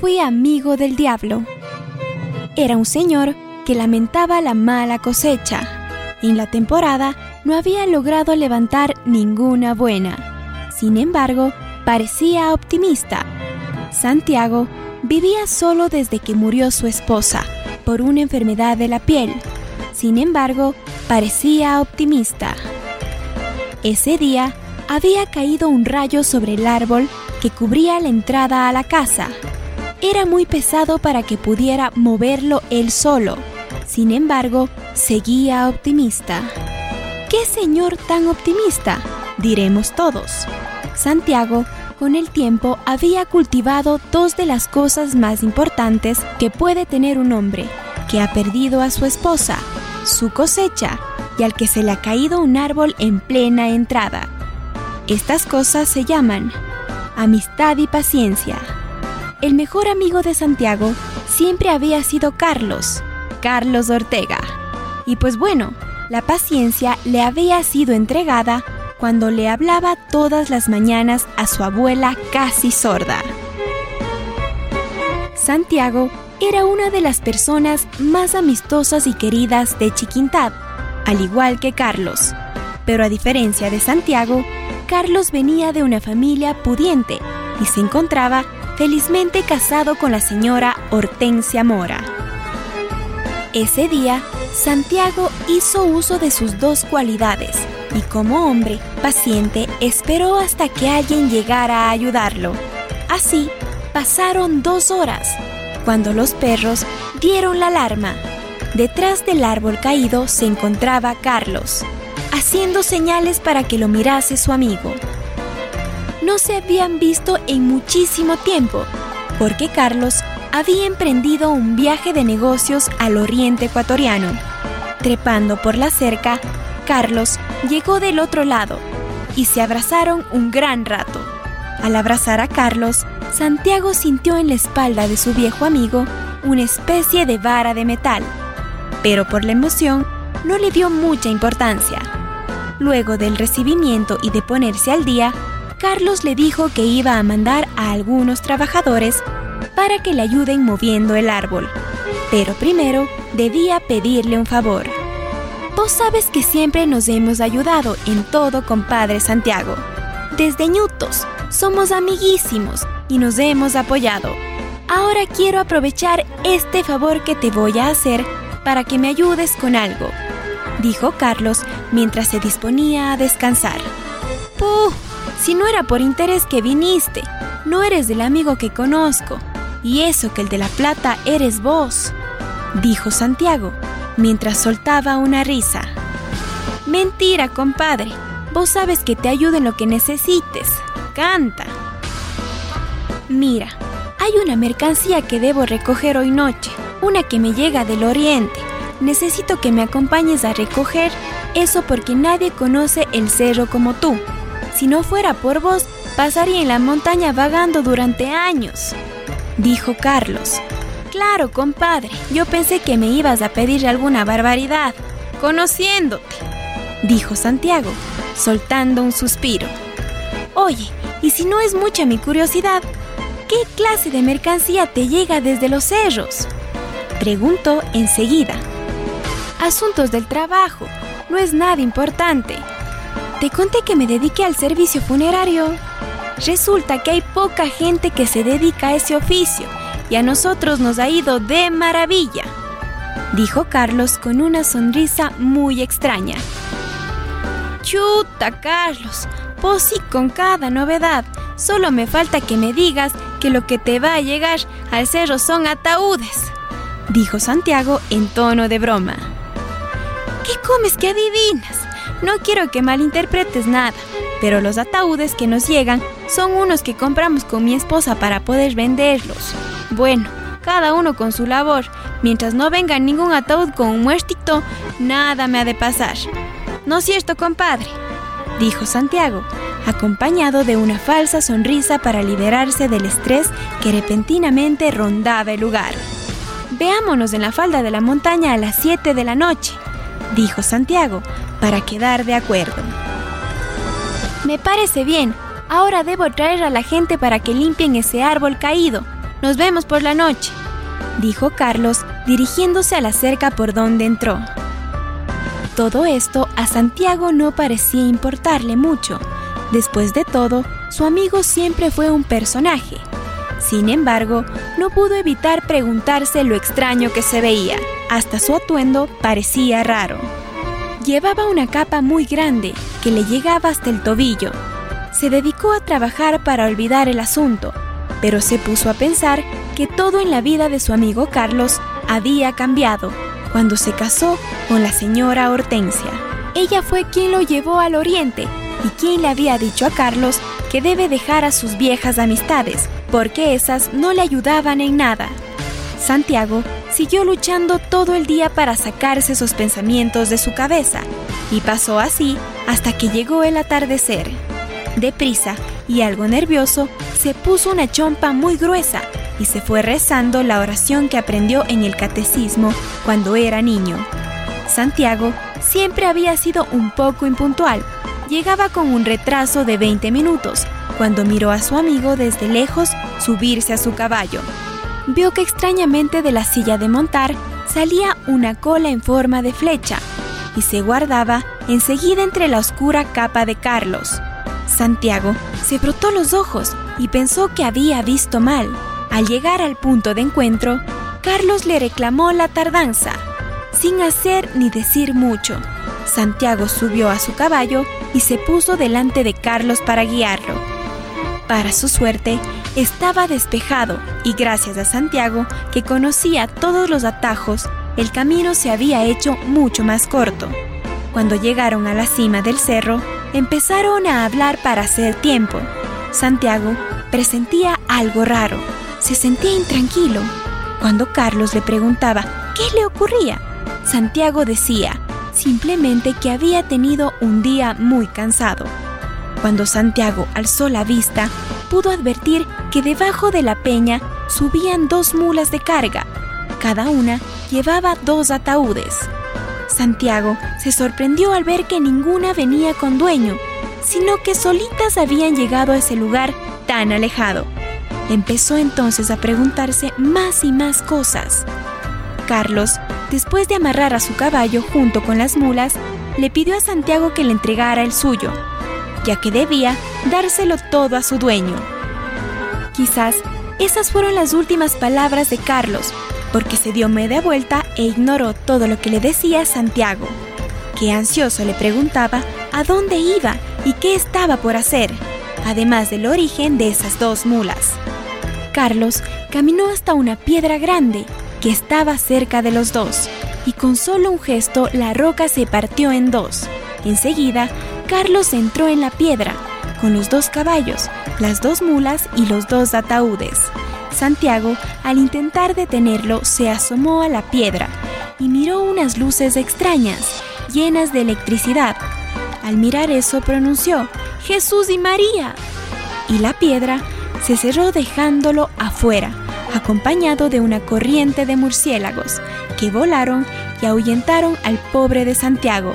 fui amigo del diablo. Era un señor que lamentaba la mala cosecha. En la temporada no había logrado levantar ninguna buena. Sin embargo, parecía optimista. Santiago vivía solo desde que murió su esposa por una enfermedad de la piel. Sin embargo, parecía optimista. Ese día había caído un rayo sobre el árbol que cubría la entrada a la casa. Era muy pesado para que pudiera moverlo él solo. Sin embargo, seguía optimista. ¿Qué señor tan optimista? Diremos todos. Santiago, con el tiempo, había cultivado dos de las cosas más importantes que puede tener un hombre, que ha perdido a su esposa, su cosecha y al que se le ha caído un árbol en plena entrada. Estas cosas se llaman amistad y paciencia. El mejor amigo de Santiago siempre había sido Carlos, Carlos Ortega. Y pues bueno, la paciencia le había sido entregada cuando le hablaba todas las mañanas a su abuela casi sorda. Santiago era una de las personas más amistosas y queridas de Chiquintad, al igual que Carlos. Pero a diferencia de Santiago, Carlos venía de una familia pudiente y se encontraba felizmente casado con la señora Hortensia Mora. Ese día, Santiago hizo uso de sus dos cualidades y como hombre paciente esperó hasta que alguien llegara a ayudarlo. Así, pasaron dos horas, cuando los perros dieron la alarma. Detrás del árbol caído se encontraba Carlos haciendo señales para que lo mirase su amigo. No se habían visto en muchísimo tiempo, porque Carlos había emprendido un viaje de negocios al oriente ecuatoriano. Trepando por la cerca, Carlos llegó del otro lado y se abrazaron un gran rato. Al abrazar a Carlos, Santiago sintió en la espalda de su viejo amigo una especie de vara de metal, pero por la emoción no le dio mucha importancia. Luego del recibimiento y de ponerse al día, Carlos le dijo que iba a mandar a algunos trabajadores para que le ayuden moviendo el árbol. Pero primero debía pedirle un favor. Vos sabes que siempre nos hemos ayudado en todo, compadre Santiago. Desde ñutos, somos amiguísimos y nos hemos apoyado. Ahora quiero aprovechar este favor que te voy a hacer para que me ayudes con algo dijo Carlos mientras se disponía a descansar. ¡Puh! Si no era por interés que viniste, no eres del amigo que conozco, y eso que el de la plata eres vos, dijo Santiago, mientras soltaba una risa. Mentira, compadre. Vos sabes que te ayudo en lo que necesites. Canta. Mira, hay una mercancía que debo recoger hoy noche, una que me llega del oriente necesito que me acompañes a recoger eso porque nadie conoce el cerro como tú. Si no fuera por vos, pasaría en la montaña vagando durante años, dijo Carlos. Claro, compadre, yo pensé que me ibas a pedir alguna barbaridad, conociéndote, dijo Santiago, soltando un suspiro. Oye, y si no es mucha mi curiosidad, ¿qué clase de mercancía te llega desde los cerros? Preguntó enseguida asuntos del trabajo, no es nada importante. Te conté que me dediqué al servicio funerario. Resulta que hay poca gente que se dedica a ese oficio y a nosotros nos ha ido de maravilla, dijo Carlos con una sonrisa muy extraña. Chuta, Carlos, pues sí con cada novedad. Solo me falta que me digas que lo que te va a llegar al cerro son ataúdes, dijo Santiago en tono de broma. ¿Qué comes que adivinas? No quiero que malinterpretes nada, pero los ataúdes que nos llegan son unos que compramos con mi esposa para poder venderlos. Bueno, cada uno con su labor. Mientras no venga ningún ataúd con un muertito, nada me ha de pasar. ¿No es cierto, compadre? Dijo Santiago, acompañado de una falsa sonrisa para liberarse del estrés que repentinamente rondaba el lugar. Veámonos en la falda de la montaña a las 7 de la noche dijo Santiago, para quedar de acuerdo. Me parece bien. Ahora debo traer a la gente para que limpien ese árbol caído. Nos vemos por la noche, dijo Carlos, dirigiéndose a la cerca por donde entró. Todo esto a Santiago no parecía importarle mucho. Después de todo, su amigo siempre fue un personaje. Sin embargo, no pudo evitar preguntarse lo extraño que se veía. Hasta su atuendo parecía raro. Llevaba una capa muy grande que le llegaba hasta el tobillo. Se dedicó a trabajar para olvidar el asunto, pero se puso a pensar que todo en la vida de su amigo Carlos había cambiado cuando se casó con la señora Hortensia. Ella fue quien lo llevó al oriente y quien le había dicho a Carlos que debe dejar a sus viejas amistades, porque esas no le ayudaban en nada. Santiago siguió luchando todo el día para sacarse esos pensamientos de su cabeza, y pasó así hasta que llegó el atardecer. Deprisa y algo nervioso, se puso una chompa muy gruesa y se fue rezando la oración que aprendió en el catecismo cuando era niño. Santiago siempre había sido un poco impuntual. Llegaba con un retraso de 20 minutos cuando miró a su amigo desde lejos subirse a su caballo. Vio que extrañamente de la silla de montar salía una cola en forma de flecha y se guardaba enseguida entre la oscura capa de Carlos. Santiago se frotó los ojos y pensó que había visto mal. Al llegar al punto de encuentro, Carlos le reclamó la tardanza, sin hacer ni decir mucho. Santiago subió a su caballo y se puso delante de Carlos para guiarlo. Para su suerte, estaba despejado y gracias a Santiago, que conocía todos los atajos, el camino se había hecho mucho más corto. Cuando llegaron a la cima del cerro, empezaron a hablar para hacer tiempo. Santiago presentía algo raro se sentía intranquilo. Cuando Carlos le preguntaba qué le ocurría, Santiago decía simplemente que había tenido un día muy cansado. Cuando Santiago alzó la vista, pudo advertir que debajo de la peña subían dos mulas de carga. Cada una llevaba dos ataúdes. Santiago se sorprendió al ver que ninguna venía con dueño, sino que solitas habían llegado a ese lugar tan alejado. Empezó entonces a preguntarse más y más cosas. Carlos, después de amarrar a su caballo junto con las mulas, le pidió a Santiago que le entregara el suyo, ya que debía dárselo todo a su dueño. Quizás esas fueron las últimas palabras de Carlos, porque se dio media vuelta e ignoró todo lo que le decía Santiago, que ansioso le preguntaba a dónde iba y qué estaba por hacer, además del origen de esas dos mulas. Carlos caminó hasta una piedra grande que estaba cerca de los dos, y con solo un gesto la roca se partió en dos. Enseguida, Carlos entró en la piedra, con los dos caballos, las dos mulas y los dos ataúdes. Santiago, al intentar detenerlo, se asomó a la piedra y miró unas luces extrañas, llenas de electricidad. Al mirar eso pronunció, Jesús y María. Y la piedra se cerró dejándolo afuera, acompañado de una corriente de murciélagos que volaron y ahuyentaron al pobre de Santiago